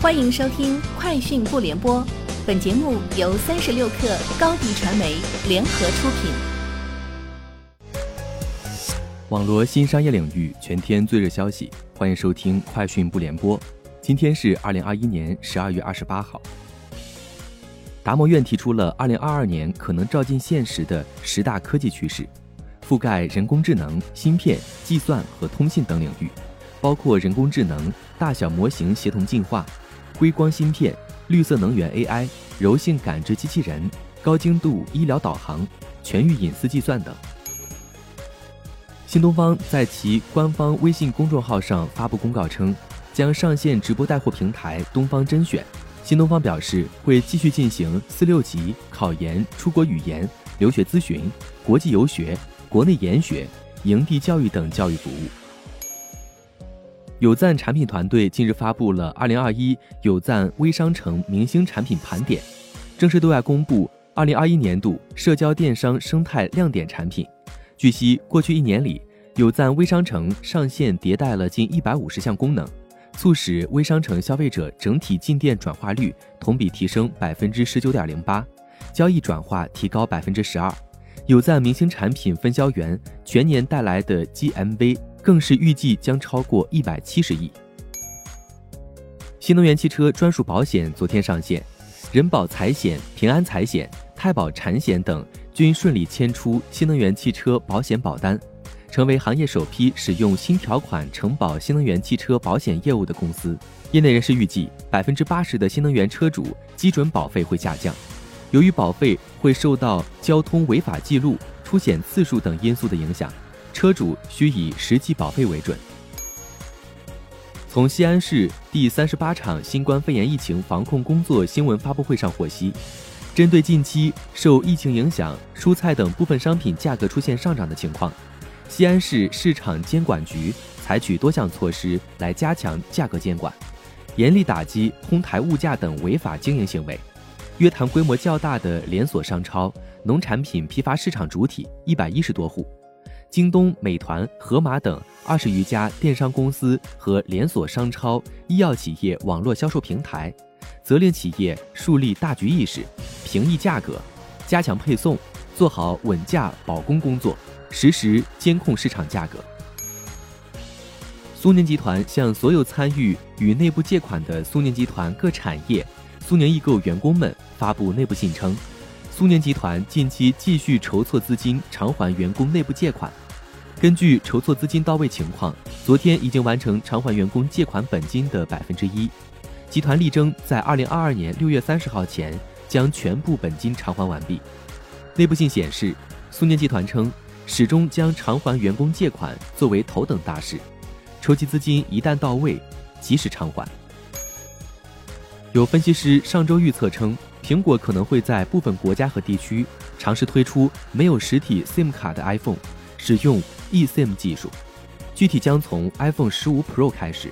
欢迎收听《快讯不联播》，本节目由三十六克高低传媒联合出品。网络新商业领域全天最热消息，欢迎收听《快讯不联播》。今天是二零二一年十二月二十八号。达摩院提出了二零二二年可能照进现实的十大科技趋势，覆盖人工智能、芯片、计算和通信等领域，包括人工智能、大小模型协同进化。硅光芯片、绿色能源 AI、柔性感知机器人、高精度医疗导航、全域隐私计算等。新东方在其官方微信公众号上发布公告称，将上线直播带货平台东方甄选。新东方表示，会继续进行四六级、考研、出国语言、留学咨询、国际游学、国内研学、营地教育等教育服务。有赞产品团队近日发布了二零二一有赞微商城明星产品盘点，正式对外公布二零二一年度社交电商生态亮点产品。据悉，过去一年里，有赞微商城上线迭代了近一百五十项功能，促使微商城消费者整体进店转化率同比提升百分之十九点零八，交易转化提高百分之十二。有赞明星产品分销员全年带来的 GMV。更是预计将超过一百七十亿。新能源汽车专属保险昨天上线，人保财险、平安财险、太保产险等均顺利签出新能源汽车保险保单，成为行业首批使用新条款承保新能源汽车保险业务的公司。业内人士预计，百分之八十的新能源车主基准保费会下降，由于保费会受到交通违法记录、出险次数等因素的影响。车主需以实际保费为准。从西安市第三十八场新冠肺炎疫情防控工作新闻发布会上获悉，针对近期受疫情影响，蔬菜等部分商品价格出现上涨的情况，西安市市场监管局采取多项措施来加强价格监管，严厉打击哄抬物价等违法经营行为，约谈规模较大的连锁商超、农产品批发市场主体一百一十多户。京东、美团、盒马等二十余家电商公司和连锁商超、医药企业网络销售平台，责令企业树立大局意识，平抑价格，加强配送，做好稳价保供工作，实时监控市场价格。苏宁集团向所有参与与内部借款的苏宁集团各产业、苏宁易购员工们发布内部信称。苏宁集团近期继续筹措资金偿还员工内部借款。根据筹措资金到位情况，昨天已经完成偿还员工借款本金的百分之一。集团力争在二零二二年六月三十号前将全部本金偿还完毕。内部信显示，苏宁集团称，始终将偿还员工借款作为头等大事，筹集资金一旦到位，及时偿还。有分析师上周预测称。苹果可能会在部分国家和地区尝试推出没有实体 SIM 卡的 iPhone，使用 eSIM 技术，具体将从 iPhone 十五 Pro 开始。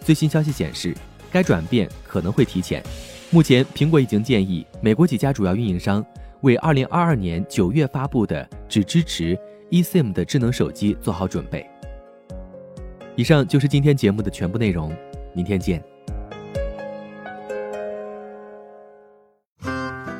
最新消息显示，该转变可能会提前。目前，苹果已经建议美国几家主要运营商为2022年9月发布的只支持 eSIM 的智能手机做好准备。以上就是今天节目的全部内容，明天见。